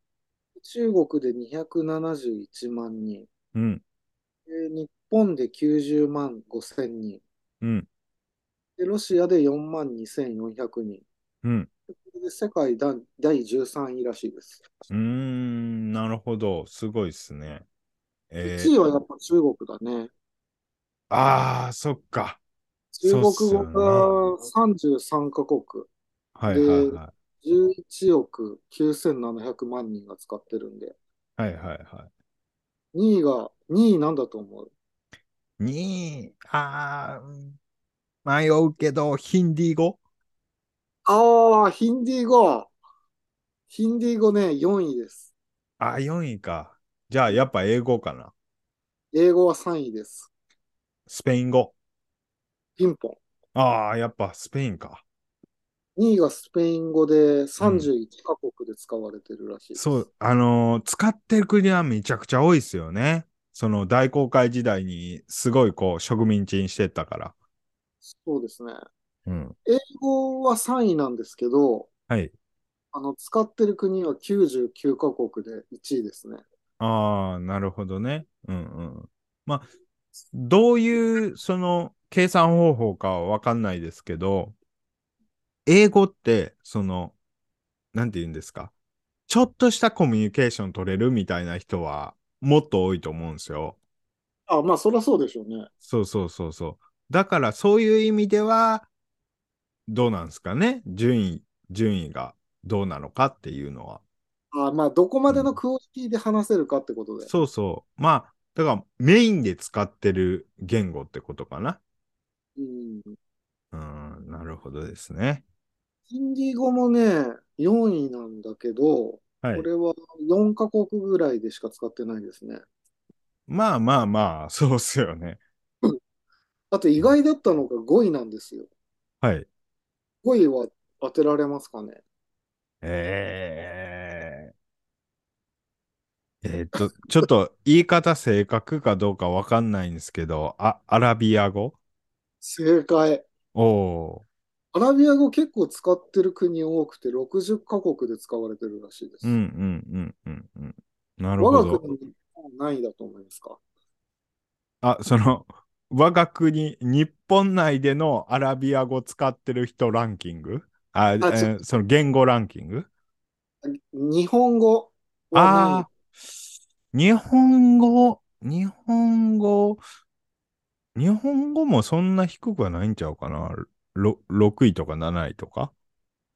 中国で271万人、うん、で日本で90万5千人、うん、でロシアで4万2400人、うん。で世界第13位らしいです。うーん、なるほど。すごいですね。えー、1位はやっぱ中国だね。ああ、そっか。中国語が33カ国。はいはいはい。11億9700万人が使ってるんで。はいはいはい。2位が、2位なんだと思う ?2 位、ああ、迷うけど、ヒンディー語？ああ、ヒンディー語。ヒンディー語ね、4位です。あ、4位か。じゃあ、やっぱ英語かな。英語は3位です。スペイン語。ピンポン。ああ、やっぱスペインか。2位がスペイン語で31カ国で使われてるらしい、うん、そう、あのー、使ってる国はめちゃくちゃ多いですよね。その大航海時代にすごいこう植民地にしてったから。そうですね。うん、英語は3位なんですけど、はい。あの、使ってる国は99カ国で1位ですね。ああ、なるほどね。うんうん。まあ、どういう、その、計算方法かはわかんないですけど、英語って、その、なんて言うんですか？ちょっとしたコミュニケーション取れるみたいな人は、もっと多いと思うんですよ。あ、まあ、そりゃそうでしょうね。そうそうそうそう。だから、そういう意味では、どうなんですかね？順位、順位がどうなのかっていうのは。あまあ、どこまでのクオリティで話せるかってことで。うん、そうそう。まあ、だからメインで使ってる言語ってことかな。うん。うん、なるほどですね。ヒンディー語もね、4位なんだけど、はい、これは4カ国ぐらいでしか使ってないですね。まあまあまあ、そうっすよね。あと意外だったのが5位なんですよ。はい。5位は当てられますかね？ええー、えー、っと、ちょっと言い方正確かどうかわかんないんですけど、あ、アラビア語？正解。おお。アラビア語結構使ってる国多くて60カ国で使われてるらしいです。うんうんうんうんうん。なるほど。我が国何位だと思いますか？あ、その、我が国、日本内でのアラビア語使ってる人ランキング？あ、あえその言語ランキング？日本語ああ、日本語、日本語、日本語もそんな低くはないんちゃうかな？6, 6位とか7位とか？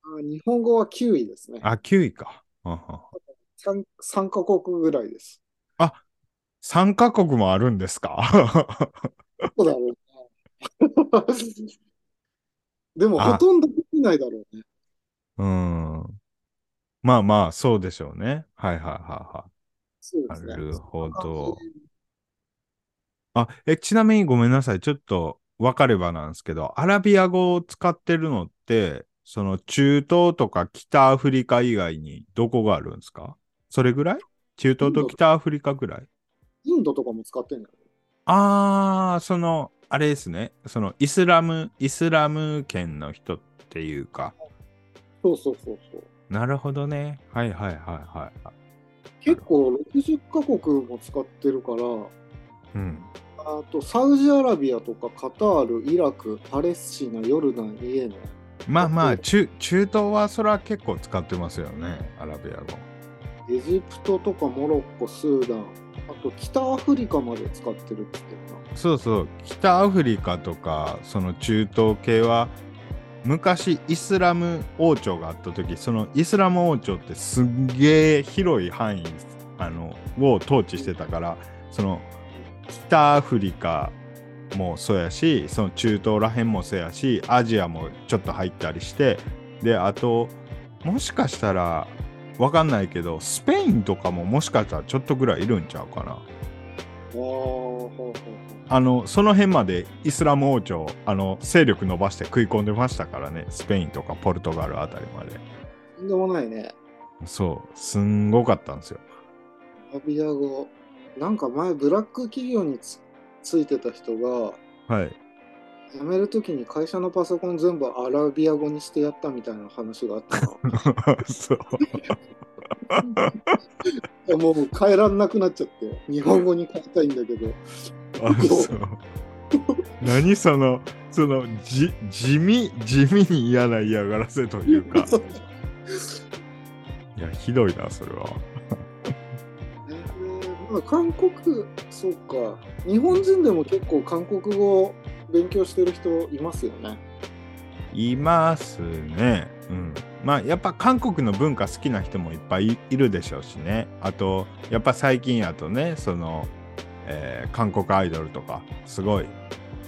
あ日本語は9位ですね。あ、9位か。3, 3カ国ぐらいです。あ、3カ国もあるんですか？そうだろうね。でも、ほとんどできないだろうね。うん。まあまあ、そうでしょうね。はいはいはいはい。そうですね。なるほど。あ、え、ちなみにごめんなさい。ちょっと分かればなんですけど、アラビア語を使ってるのって、その中東とか北アフリカ以外にどこがあるんですか？それぐらい？中東と北アフリカぐらい？インドとかも使ってんだよ。ああ、その、あれですね。その、イスラム、イスラム圏の人っていうか。そうそうそうそう。なるほどね。はいはいはいはい。結構60カ国も使ってるから、うん。あと、サウジアラビアとかカタール、イラク、パレスチナ、ヨルダン、イエメン。まあまあ、中中東はそれは結構使ってますよね、アラビア語。エジプトとかモロッコ、スーダン、あと北アフリカまで使ってるって。そうそう、北アフリカとか、その中東系は、昔イスラム王朝があった時そのイスラム王朝ってすんげえ広い範囲あのを統治してたからその北アフリカもそうやしその中東らへんもそうやしアジアもちょっと入ったりしてであともしかしたらわかんないけどスペインとかももしかしたらちょっとぐらいいるんちゃうかな。あのその辺までイスラム王朝あの勢力伸ばして食い込んでましたからねスペインとかポルトガルあたりまで。とんでもないね。そうすんごかったんですよ。アビア語なんか前ブラック企業につついてた人が、はい。辞めるときに会社のパソコン全部アラビア語にしてやったみたいな話があったな。そう。もう変えらんなくなっちゃって、日本語に変えたいんだけど。あ、そう。何その、その、じ、地味、地味に嫌な嫌がらせというか。いや、ひどいな、それは。まあ、韓国、そうか。日本人でも結構韓国語勉強してる人いますよね。いますね。うん。まあやっぱ韓国の文化好きな人もいっぱいいるでしょうしね。あとやっぱ最近やとねその、えー、韓国アイドルとかすごい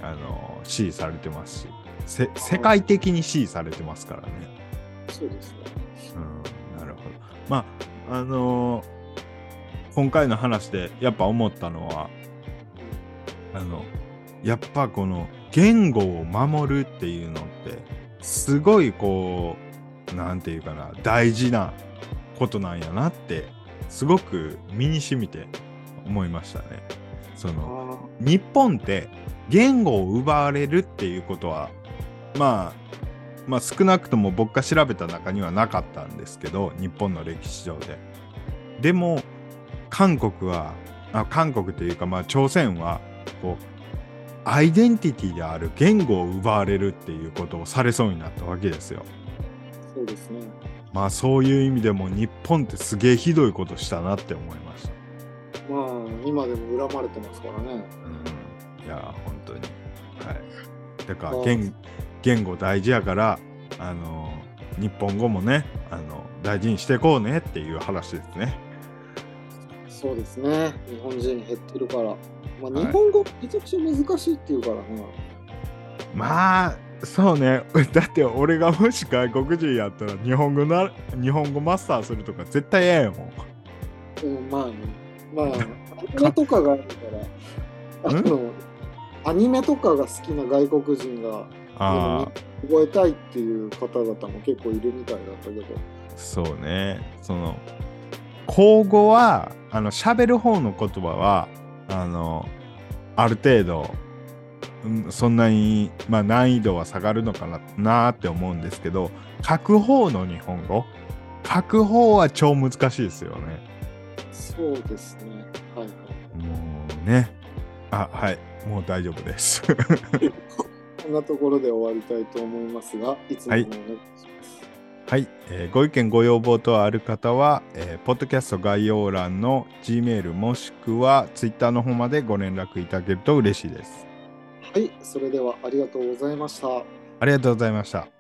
あの支持されてますし世界的に支持されてますからね。そうですね。うん、なるほど。まああのー今回の話でやっぱ思ったのはあのやっぱこの言語を守るっていうのってすごいこう何て言うかな大事なことなんやなってすごく身にしみて思いましたね。その日本って言語を奪われるっていうことはまあまあ少なくとも僕が調べた中にはなかったんですけど日本の歴史上で。でも韓国はあ韓国というかまあ朝鮮はこうアイデンティティである言語を奪われるっていうことをされそうになったわけですよ。そうですね。まあそういう意味でも日本ってすげえひどいことしたなって思いました。まあ今でも恨まれてますからね。うん、いや本当に。はい。だから言言語大事やからあの日本語もねあの大事にしていこうねっていう話ですね。そうですね。日本人減ってるから。まあ、日本語めちゃくちゃ難しいっていうからね。まあそうね。だって俺がもし外国人やったら日本語な日本語マスターするとか絶対嫌やもん。うん、まあね。まあ、アニメとかがあるから、あの、アニメとかが好きな外国人が、覚えたいっていう方々も結構いるみたいだったけど。そうね。その、口語は、あの、喋る方の言葉は、あの、ある程度、そんなに、まあ、難易度は下がるのかななって思うんですけど書く方の日本語？書く方は超難しいですよね。そうですね。はい、はい。もうね。あはいもう大丈夫です。こんなところで終わりたいと思いますがいつものお願いします。はい、はい、えー、ご意見ご要望等ある方は、えー、ポッドキャスト概要欄の G メールもしくは Twitter の方までご連絡いただけると嬉しいです。はい、それではありがとうございました。ありがとうございました。